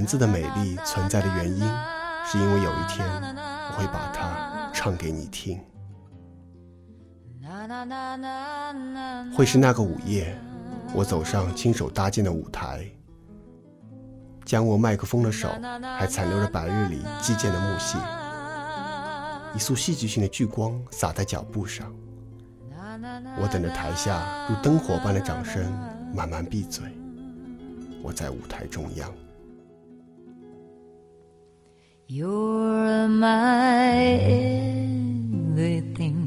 文字的美丽存在的原因，是因为有一天我会把它唱给你听。会是那个午夜，我走上亲手搭建的舞台，将握麦克风的手还残留着白日里击剑的木屑，一束戏剧性的聚光洒在脚步上。我等着台下如灯火般的掌声慢慢闭嘴。我在舞台中央。You're my everything.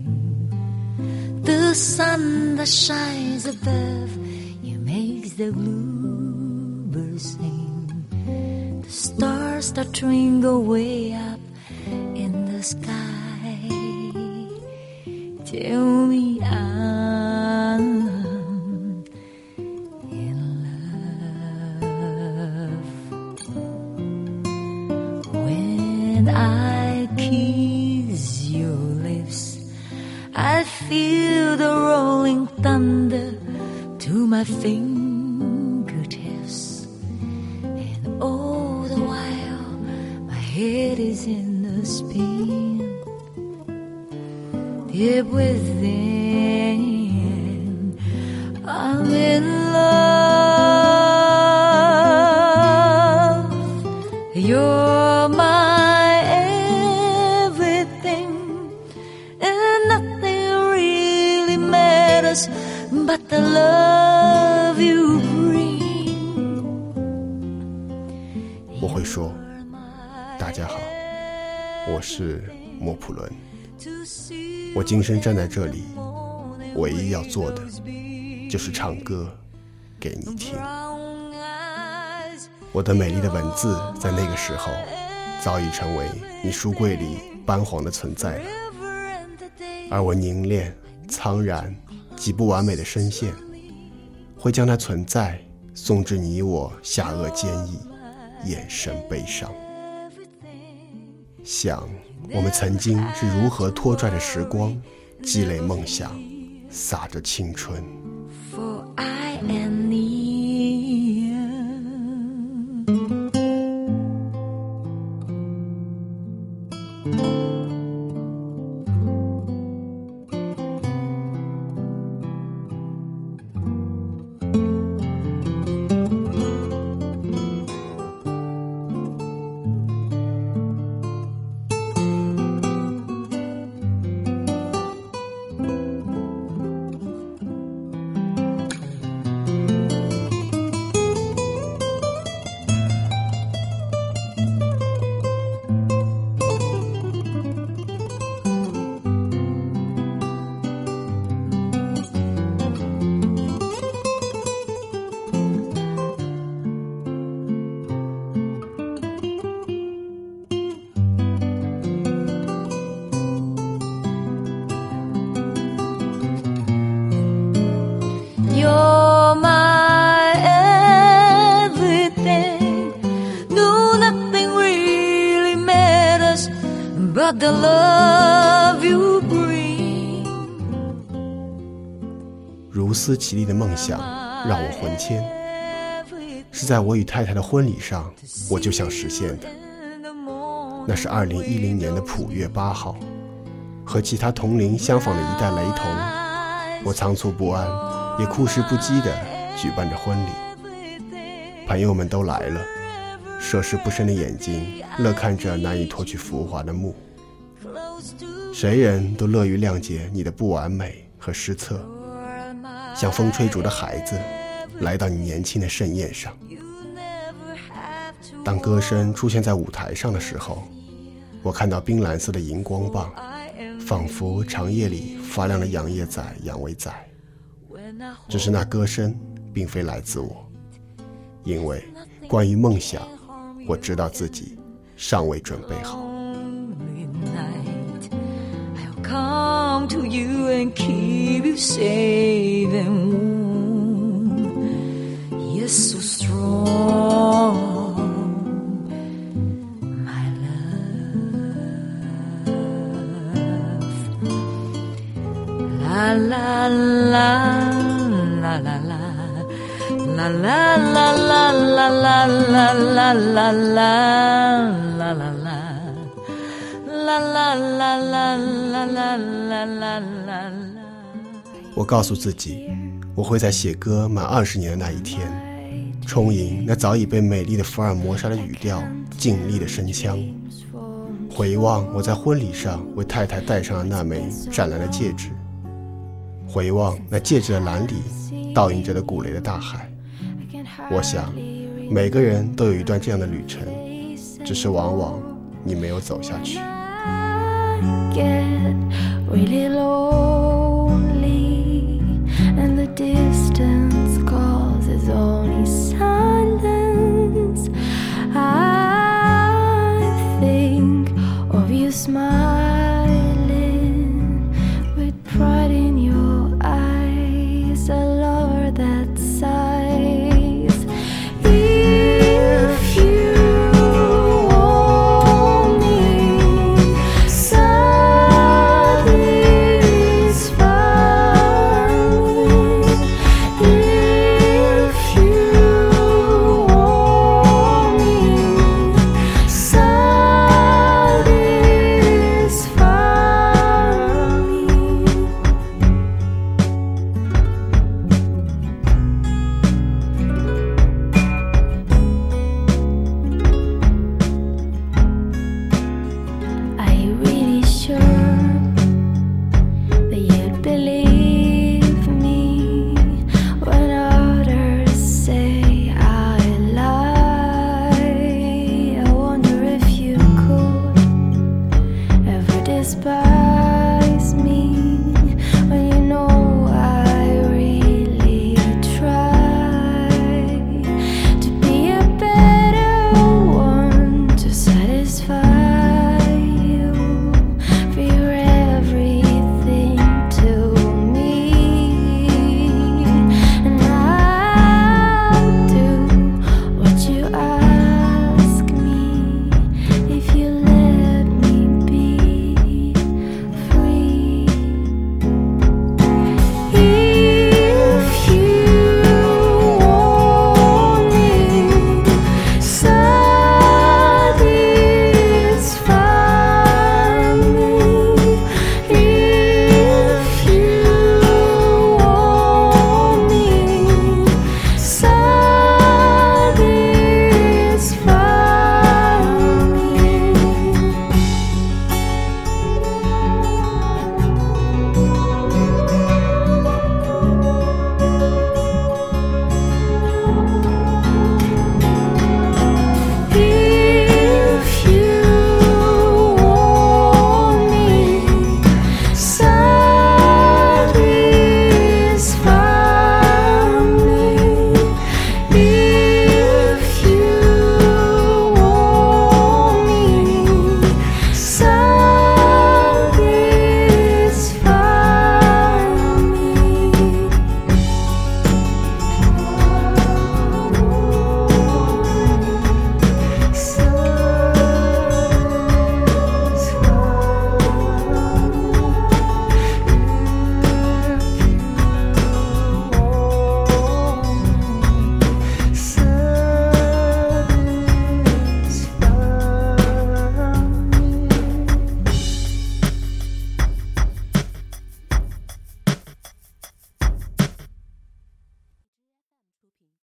The sun that shines above you makes the bluebirds sing. The stars that twinkle way up in the sky. Tell When I kiss your lips, I feel the rolling thunder to my fingertips. And all the while, my head is in a spin. Deep within, I'm in love. 是莫普伦。我今生站在这里，唯一要做的就是唱歌给你听。我的美丽的文字在那个时候早已成为你书柜里斑黄的存在了，而我凝练、苍然、极不完美的声线，会将它存在送至你我下颚坚毅、眼神悲伤。想我们曾经是如何拖拽着时光，积累梦想，洒着青春。For I am the love you bring. 如斯绮丽的梦想让我魂牵，是在我与太太的婚礼上，我就想实现的。那是二零一零年的普月八号，和其他同龄相仿的一代雷同，我仓促不安，也酷实不羁地举办着婚礼。朋友们都来了，涉世不深的眼睛乐看着难以脱去浮华的幕，谁人都乐于谅解你的不完美和失策。像风吹竹的孩子，来到你年轻的盛宴上。当歌声出现在舞台上的时候，我看到冰蓝色的荧光棒，仿佛长夜里发亮的洋叶仔、羊尾仔。只是那歌声并非来自我，因为关于梦想，我知道自己尚未准备好。Come to you and keep you safe and warm. Yes, so strong, la la la la la la la la la la la la la la La la la la la la la la la la 我告诉自己，我会在写歌满二十年的那一天，充盈那早已被美丽的福尔摩沙的语调尽力的声腔，回望我在婚礼上为太太戴上的那枚湛蓝的戒指，回望那戒指的蓝里倒映着的古雷的大海。我想，每个人都有一段这样的旅程，只是往往你没有走下去。Get really low